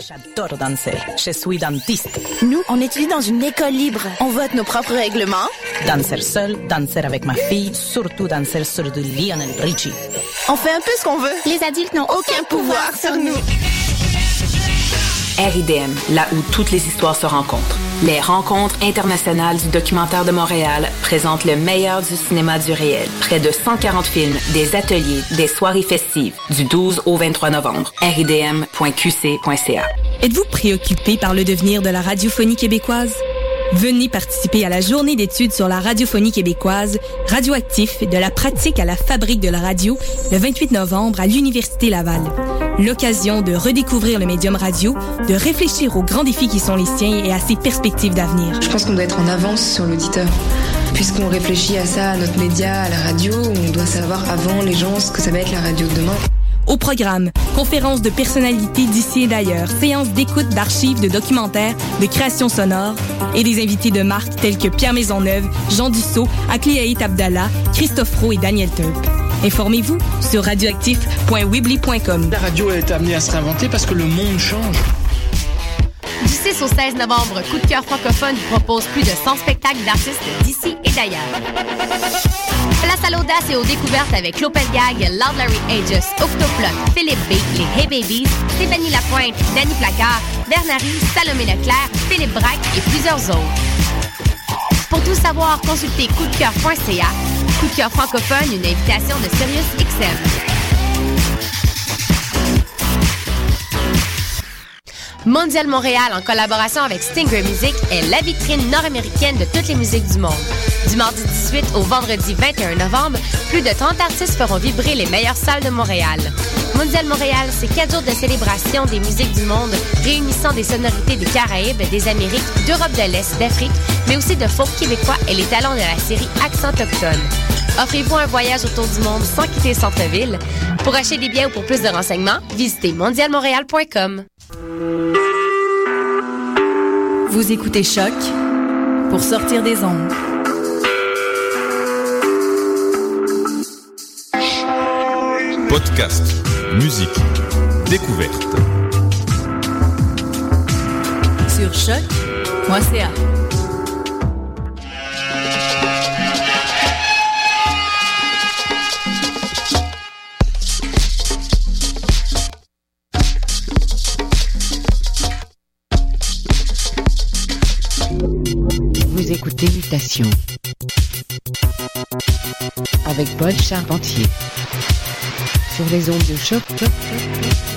J'adore danser. Je suis dentiste. Nous, on étudie dans une école libre. On vote nos propres règlements. Danser seul, danser avec ma fille, surtout danser sur du Lionel Richie. On fait un peu ce qu'on veut. Les adultes n'ont aucun pouvoir sur nous. RIDM, là où toutes les histoires se rencontrent. Les rencontres internationales du documentaire de Montréal présentent le meilleur du cinéma du réel. Près de 140 films, des ateliers, des soirées festives, du 12 au 23 novembre. ridm.qc.ca. Êtes-vous préoccupé par le devenir de la radiophonie québécoise? Venez participer à la journée d'études sur la radiophonie québécoise, radioactif de la pratique à la fabrique de la radio, le 28 novembre à l'Université Laval. L'occasion de redécouvrir le médium radio, de réfléchir aux grands défis qui sont les siens et à ses perspectives d'avenir. Je pense qu'on doit être en avance sur l'auditeur. Puisqu'on réfléchit à ça, à notre média, à la radio, on doit savoir avant les gens ce que ça va être la radio de demain. Au programme, conférences de personnalités d'ici et d'ailleurs, séances d'écoute d'archives, de documentaires, de créations sonores et des invités de marque tels que Pierre Maisonneuve, Jean Dussault, Akliaït Abdallah, Christophe Roux et Daniel Tulp. Informez-vous sur radioactif.weebly.com. La radio est amenée à se réinventer parce que le monde change. Du 6 au 16 novembre, Coup de cœur francophone vous propose plus de 100 spectacles d'artistes d'ici et d'ailleurs. Place à l'audace et aux découvertes avec Lopez Gag, Loud Larry Aegis, Octoplot, Philippe B, les Hey Babies, Stéphanie Lapointe, Danny Placard, Bernary, Salomé Leclerc, Philippe Braque et plusieurs autres. Pour tout savoir, consultez coupdecoeur.ca. Coup de cœur francophone, une invitation de Sirius XM. Mondial Montréal, en collaboration avec Stinger Music, est la vitrine nord-américaine de toutes les musiques du monde. Du mardi 18 au vendredi 21 novembre, plus de 30 artistes feront vibrer les meilleures salles de Montréal. Mondial Montréal, c'est quatre jours de célébration des musiques du monde, réunissant des sonorités des Caraïbes, des Amériques, d'Europe de l'Est, d'Afrique, mais aussi de folk québécois et les talents de la série Accent Autochtone. Offrez-vous un voyage autour du monde sans quitter le centre-ville. Pour acheter des billets ou pour plus de renseignements, visitez mondialmontréal.com. Vous écoutez Choc pour sortir des ondes. Podcast, musique, découverte. Sur choc.ca. Vous écoutez Mutation avec Paul Charpentier sur les ondes de choc.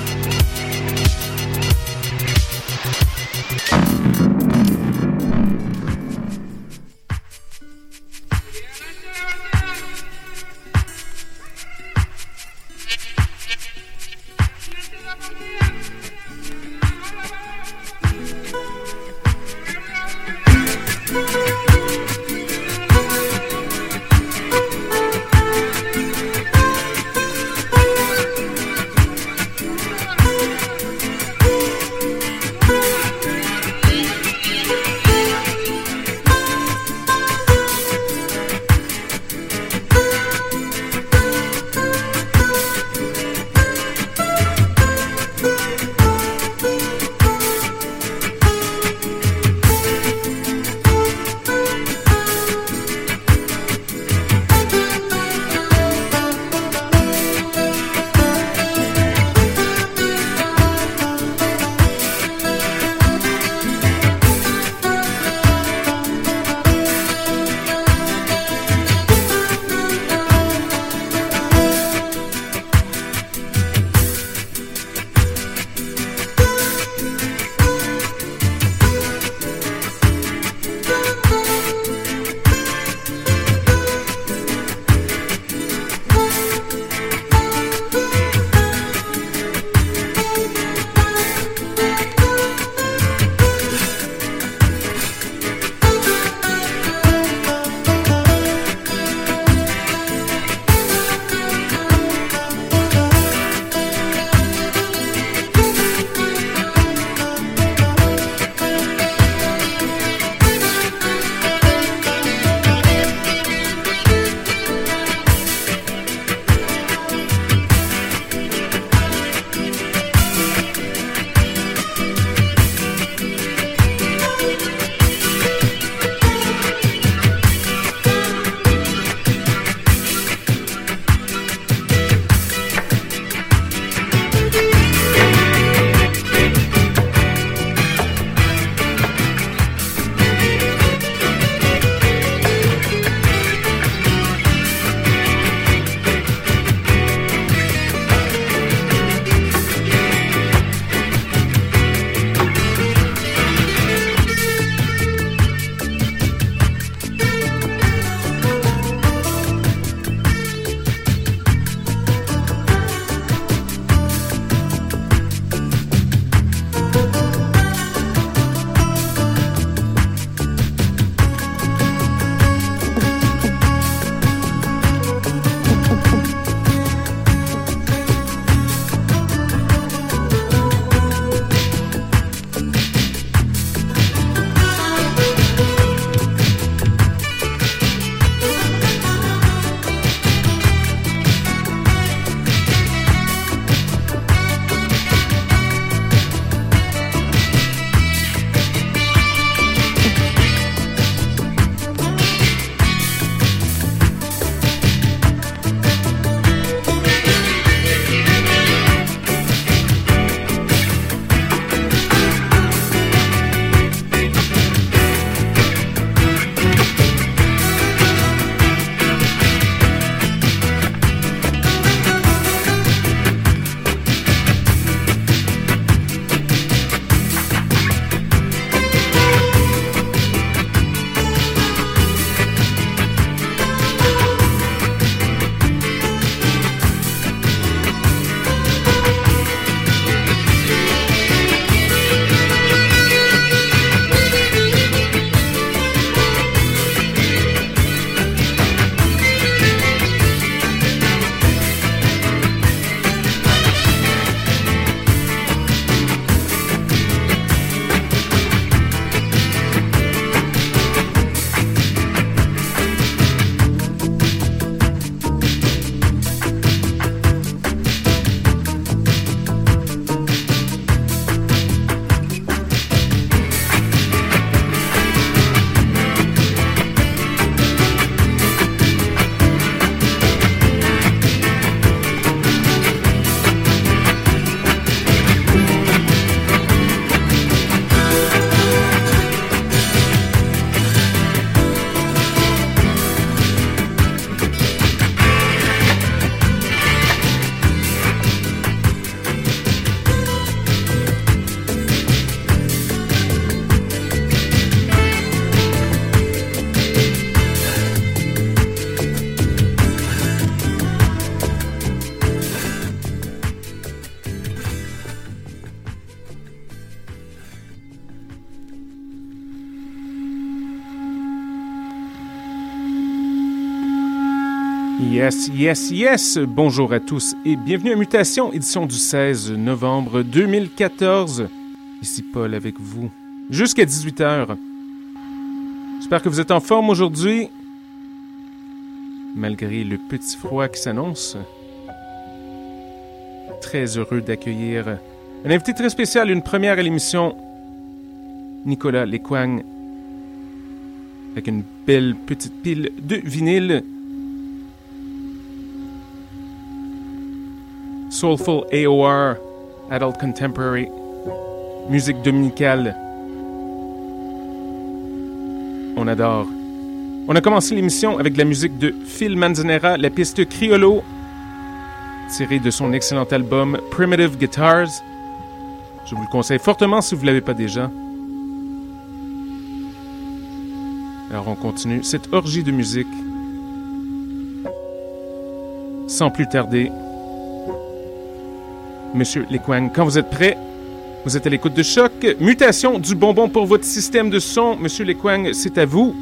Yes, yes, yes! Bonjour à tous et bienvenue à Mutation, édition du 16 novembre 2014. Ici Paul avec vous jusqu'à 18h. J'espère que vous êtes en forme aujourd'hui, malgré le petit froid qui s'annonce. Très heureux d'accueillir un invité très spécial, une première à l'émission, Nicolas Lequang, avec une belle petite pile de vinyle. Soulful AOR, Adult Contemporary, musique dominicale. On adore. On a commencé l'émission avec la musique de Phil Manzanera, la piste Criollo, tirée de son excellent album Primitive Guitars. Je vous le conseille fortement si vous ne l'avez pas déjà. Alors on continue cette orgie de musique. Sans plus tarder, Monsieur Lequang, quand vous êtes prêt, vous êtes à l'écoute de choc. Mutation du bonbon pour votre système de son. Monsieur Lequang, c'est à vous.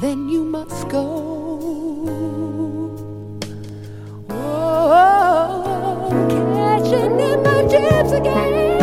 then you must go. Oh, catching in my depths again.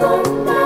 Bye.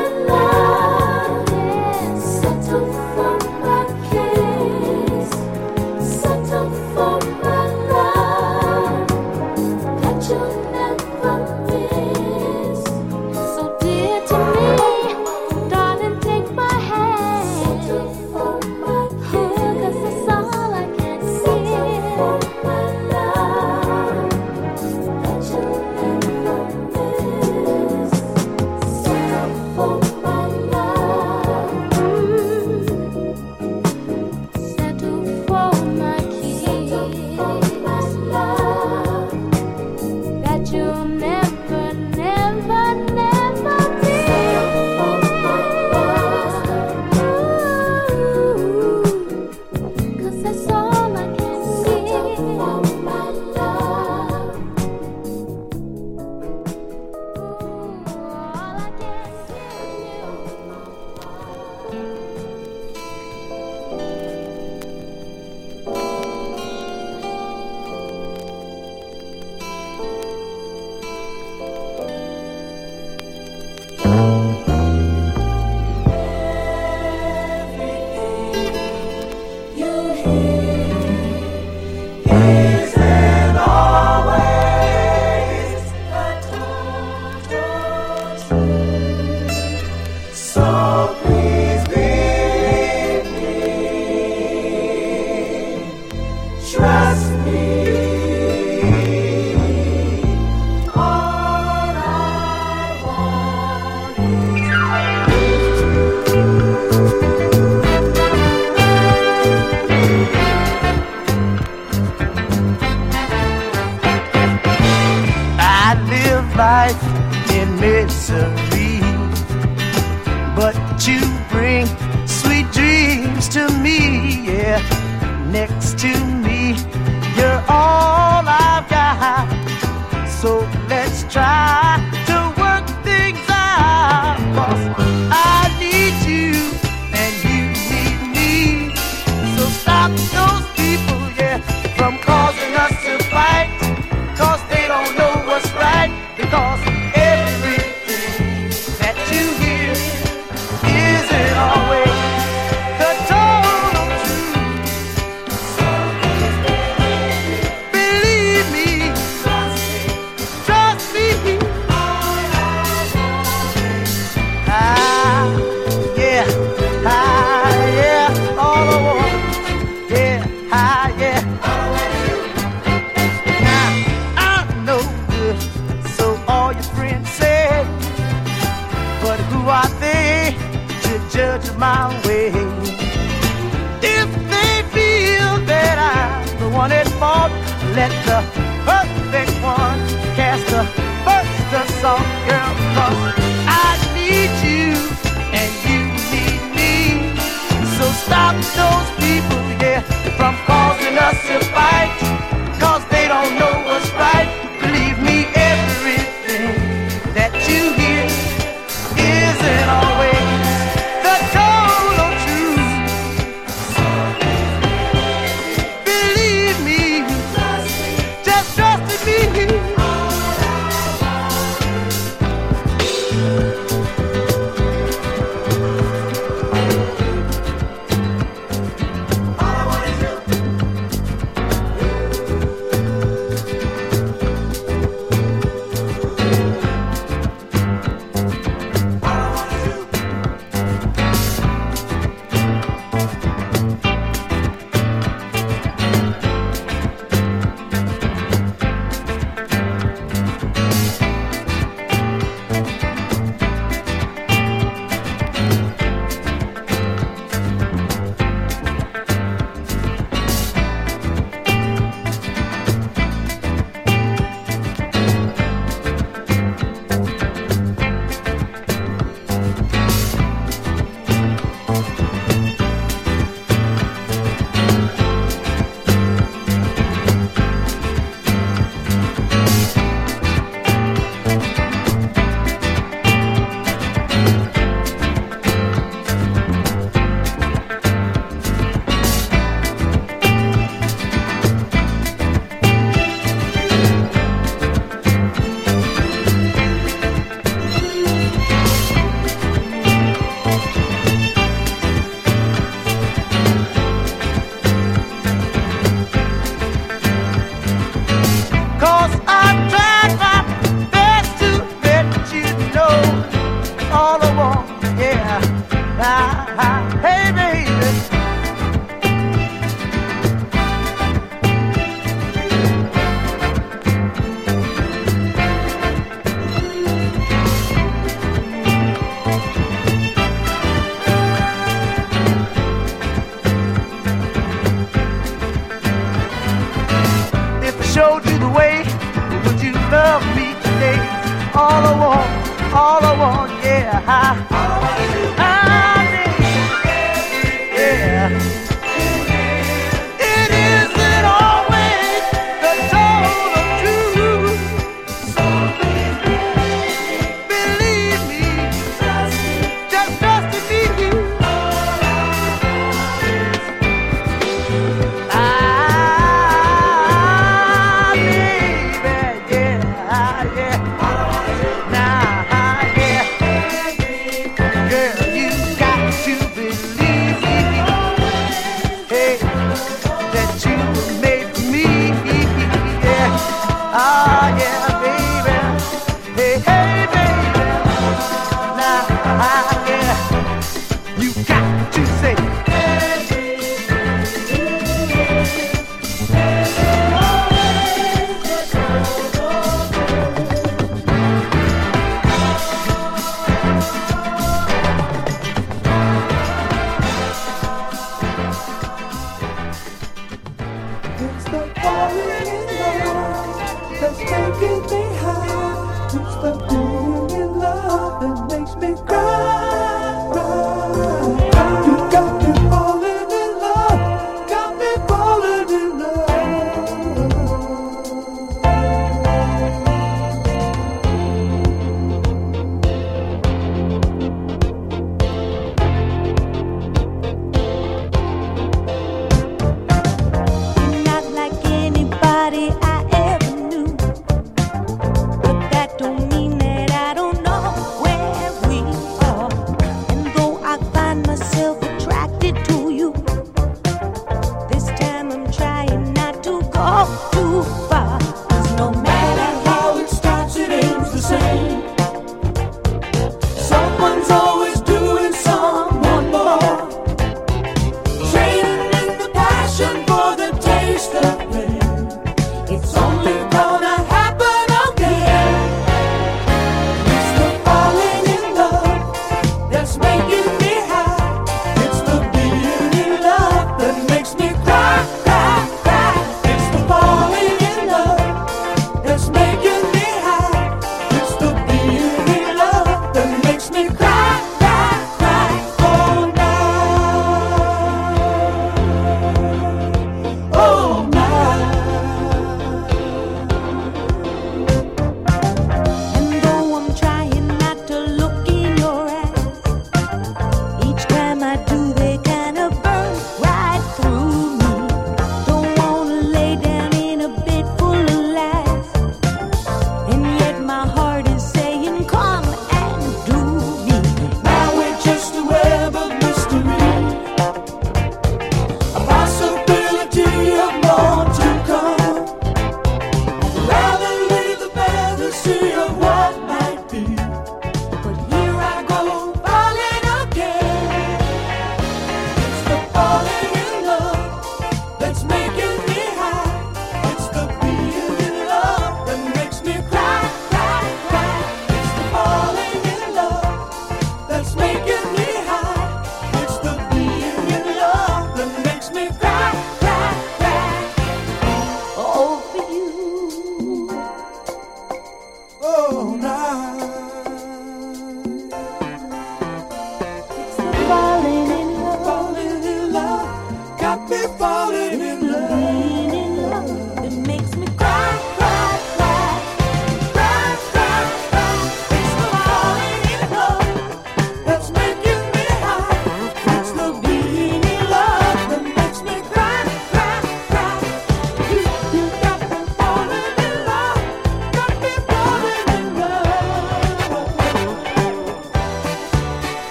showed you the way, would you love me today? All I want, all I want, yeah. I,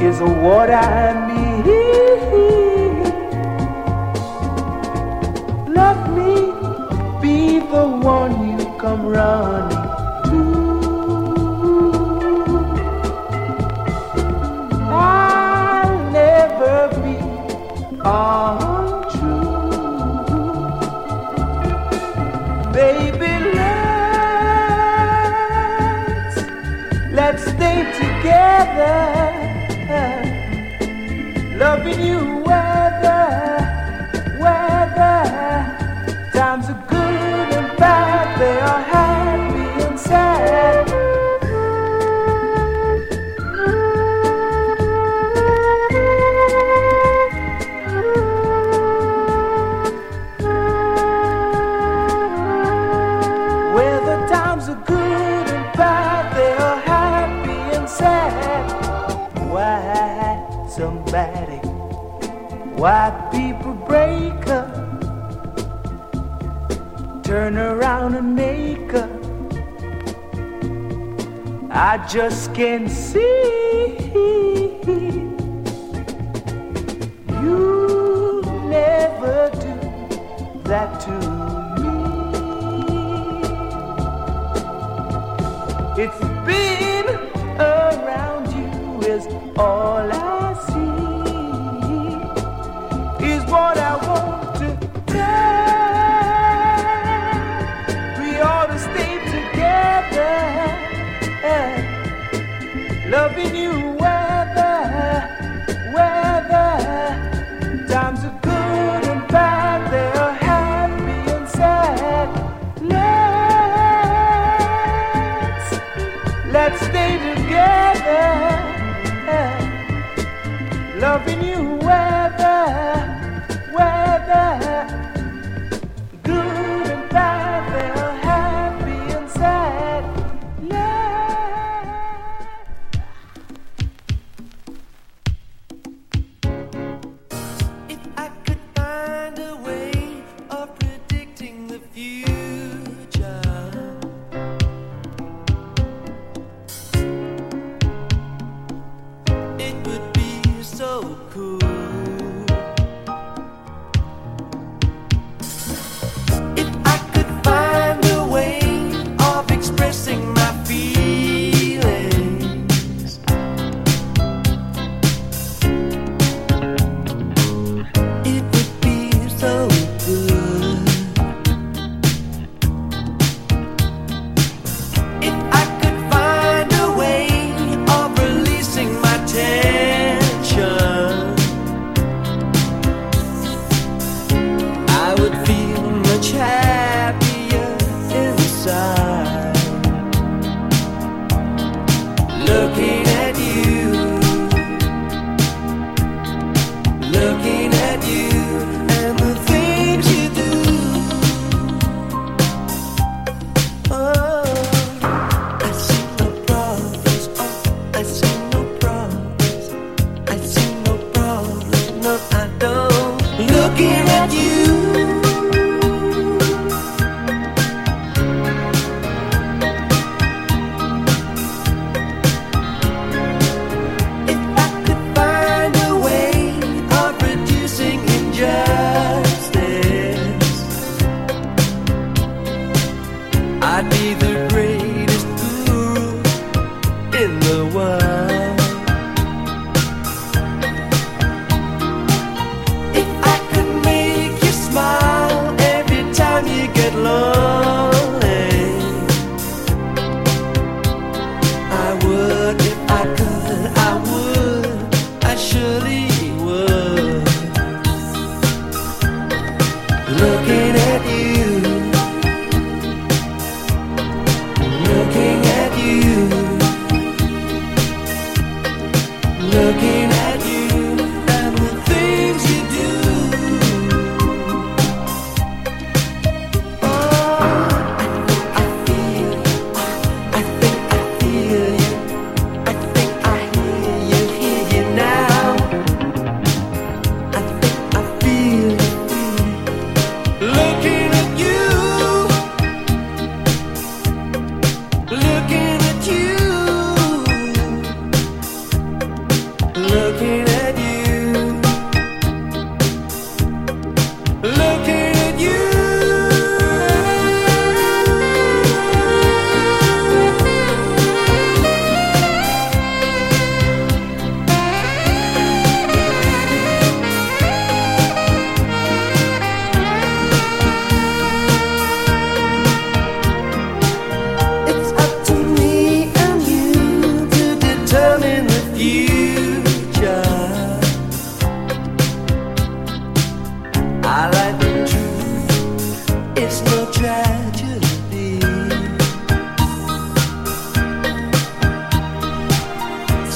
is what I mean. Let me be the one you come running to. I'll never be untrue, baby. Let's let's stay together loving you. I just can't see.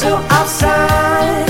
So outside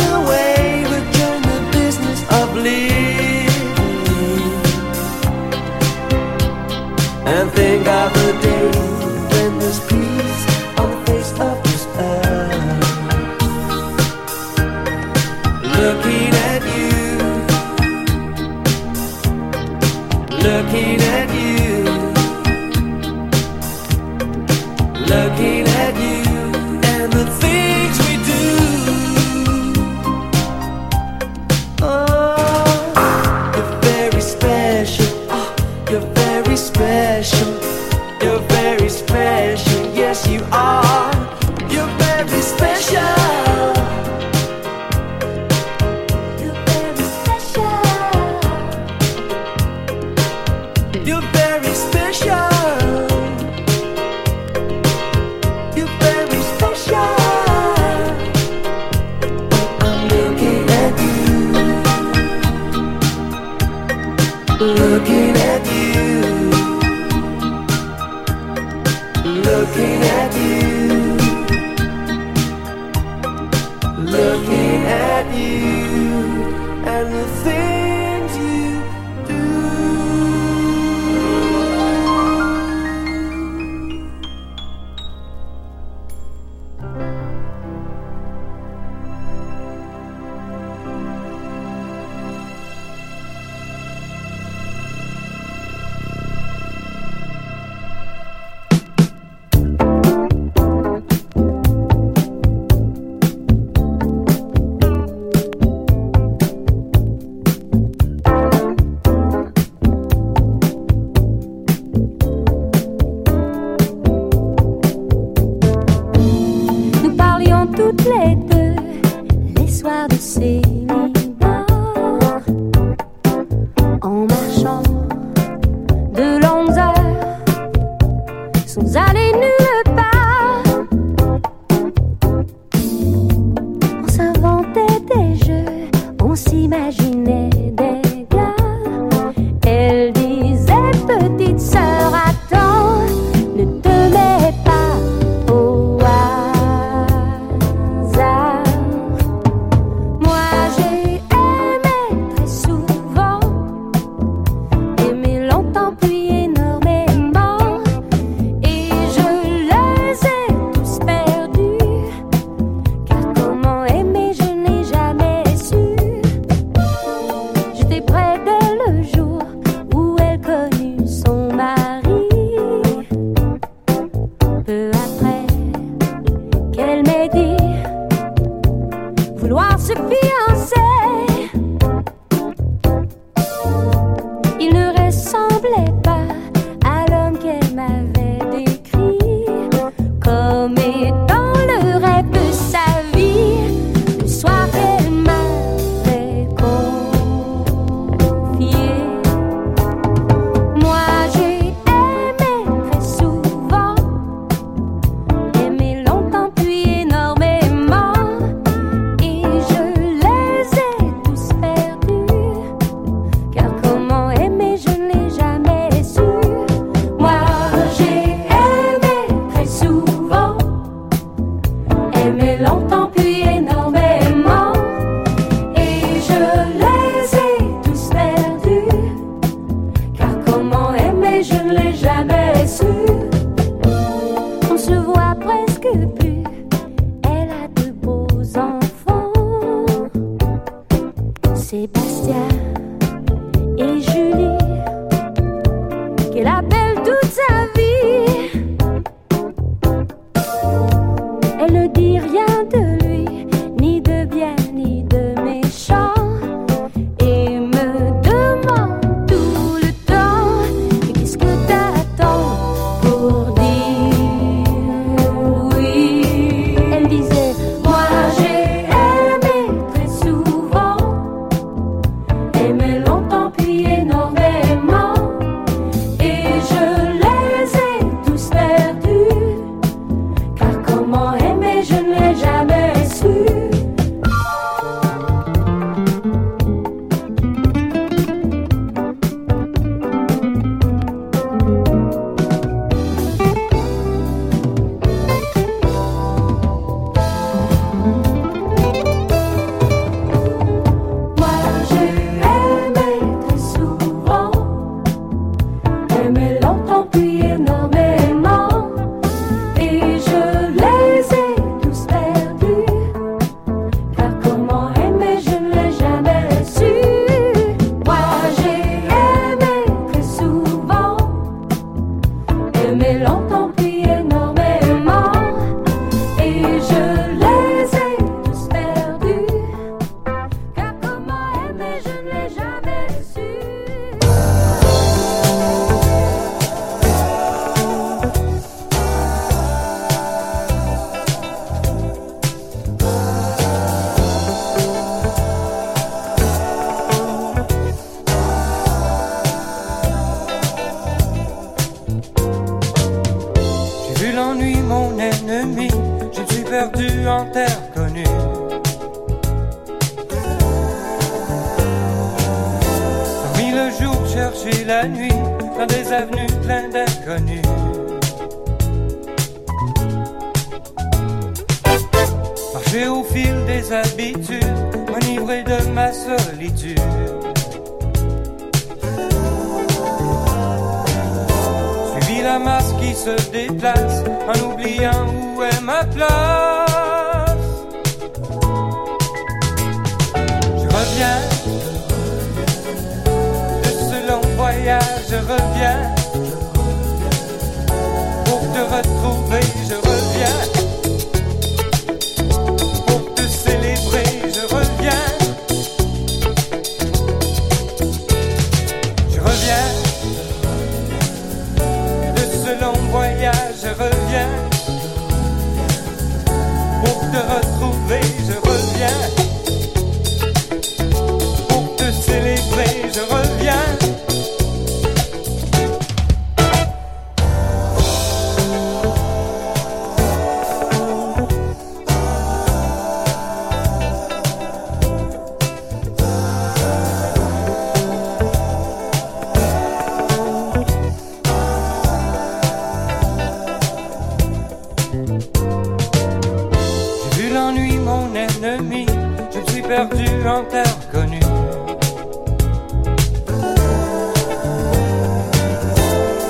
perdu en terre connue.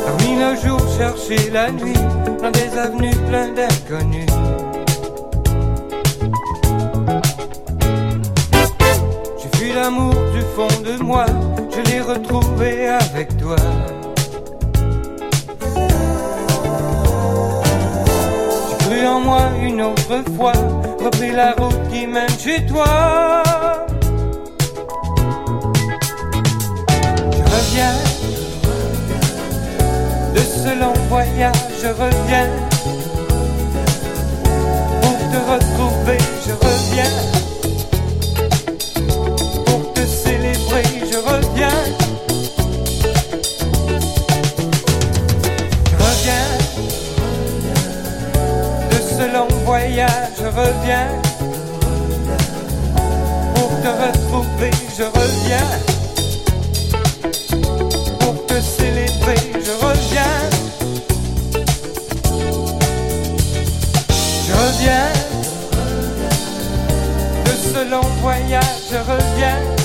Parmi le jour, chercher la nuit, dans des avenues pleines d'inconnus. J'ai fui l'amour du fond de moi, je l'ai retrouvé avec toi. J'ai cru en moi une autre fois repris la route qui mène chez toi. Je reviens de ce long voyage, je reviens pour te retrouver, je reviens. reviens. Pour te retrouver, je reviens. Pour te célébrer, je reviens. Je reviens. De ce long voyage, je reviens.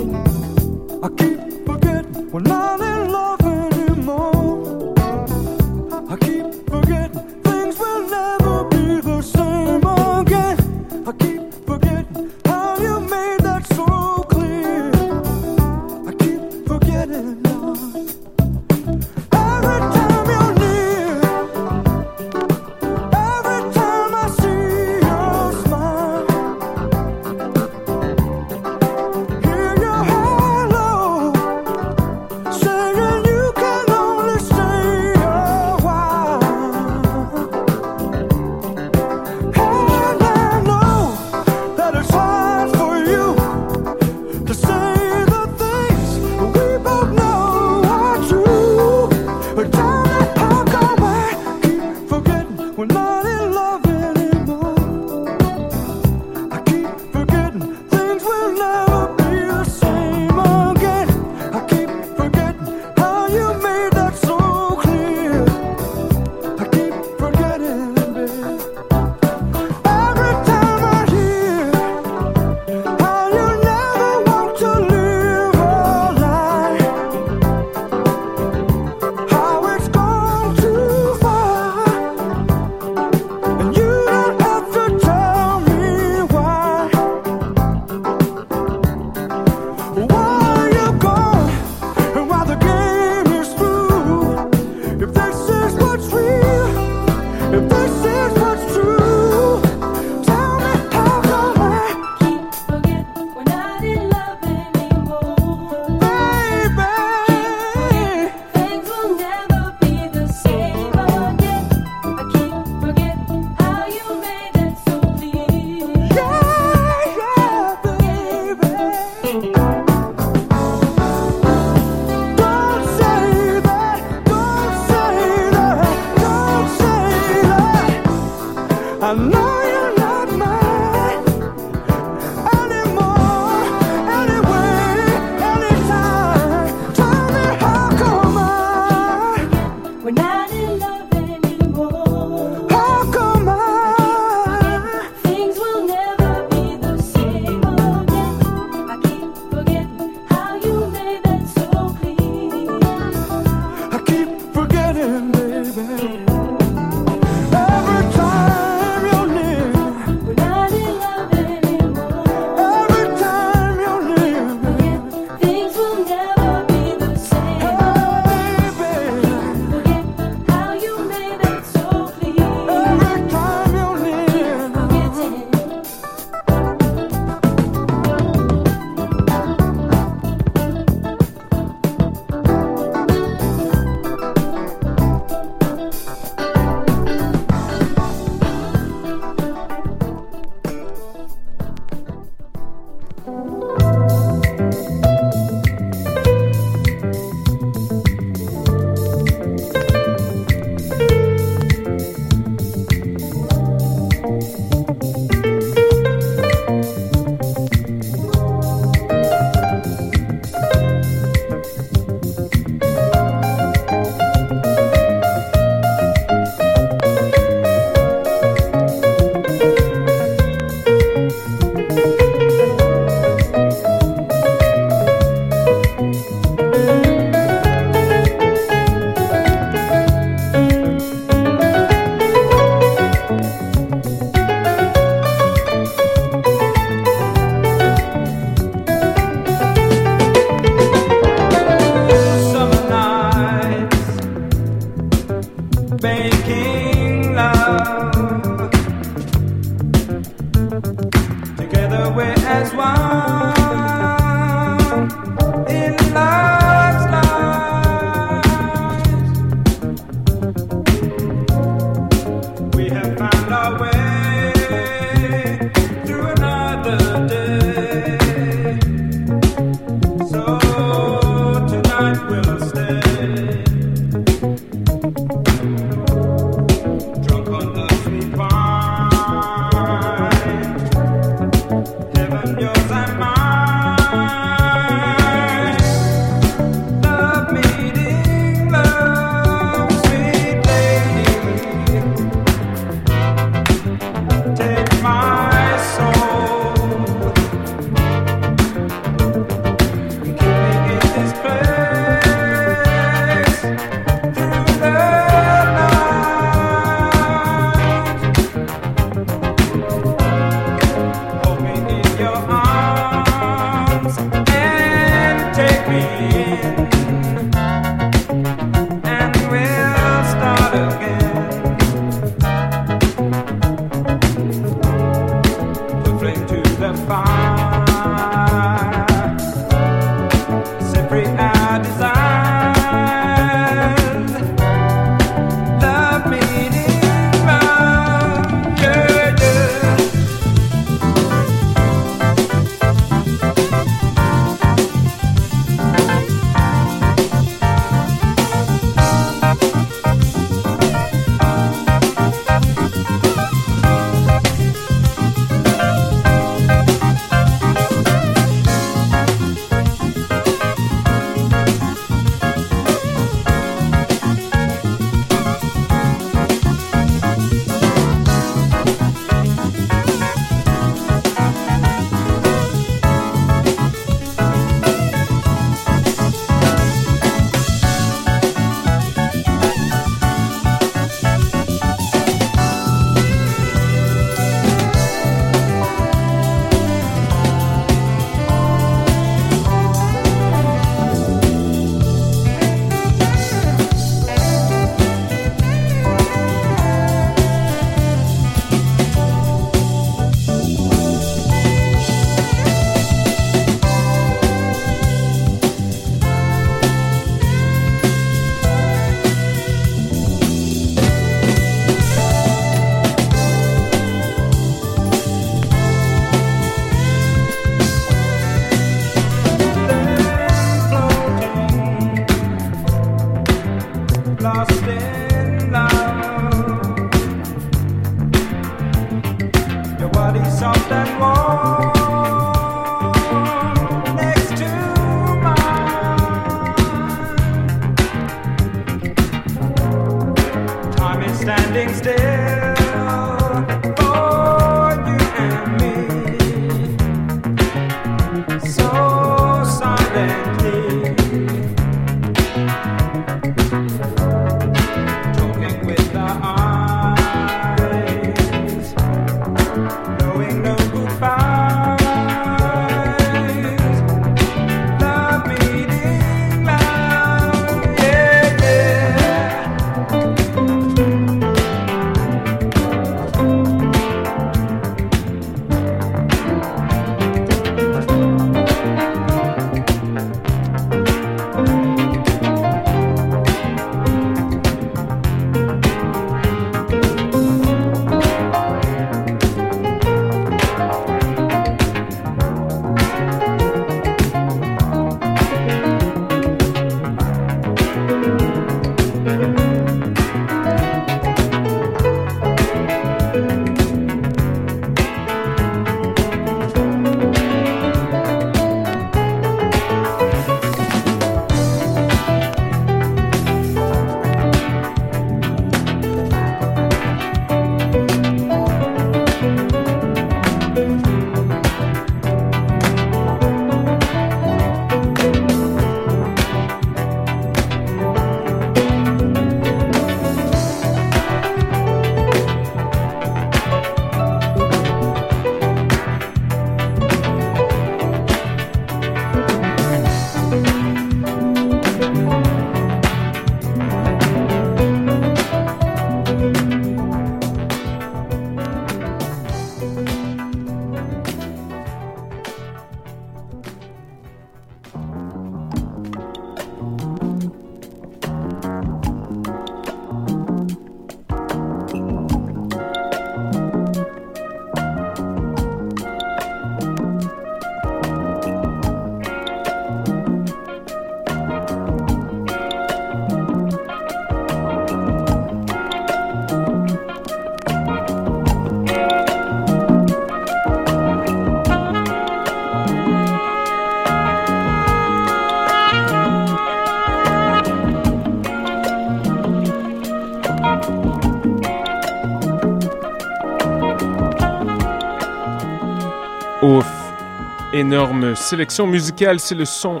Énorme sélection musicale, c'est le son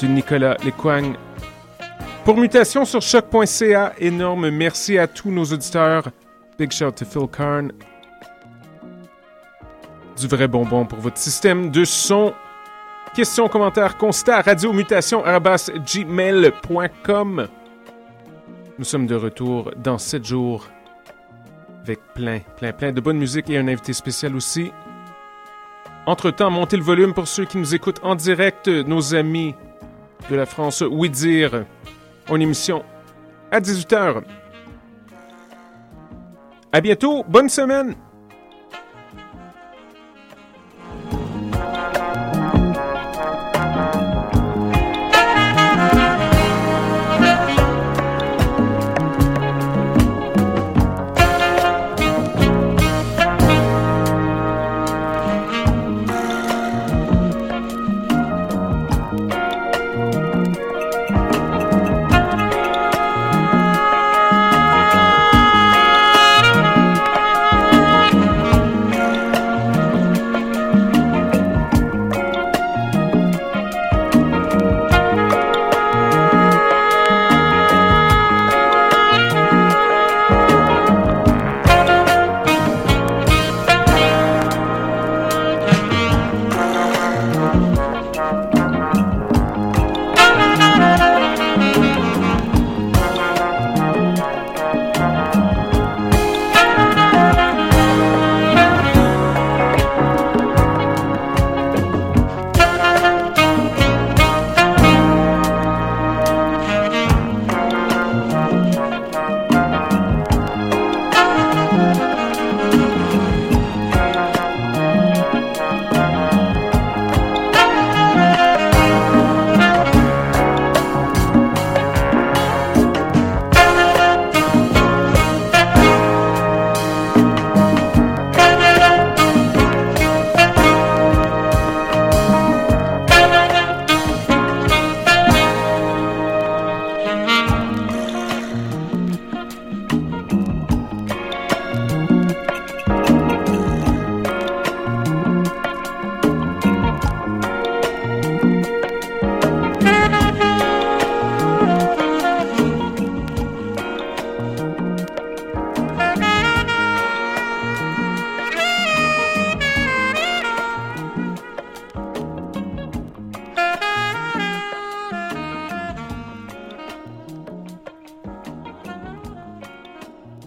de Nicolas Lecoigne. Pour Mutation sur choc.ca, énorme merci à tous nos auditeurs. Big shout to Phil Karn. Du vrai bonbon pour votre système de son. Questions, commentaires, constats, radiomutation, gmail.com. Nous sommes de retour dans 7 jours avec plein, plein, plein de bonne musique et un invité spécial aussi. Entre-temps, montez le volume pour ceux qui nous écoutent en direct, nos amis de la France, oui dire, en émission à 18h. À bientôt, bonne semaine!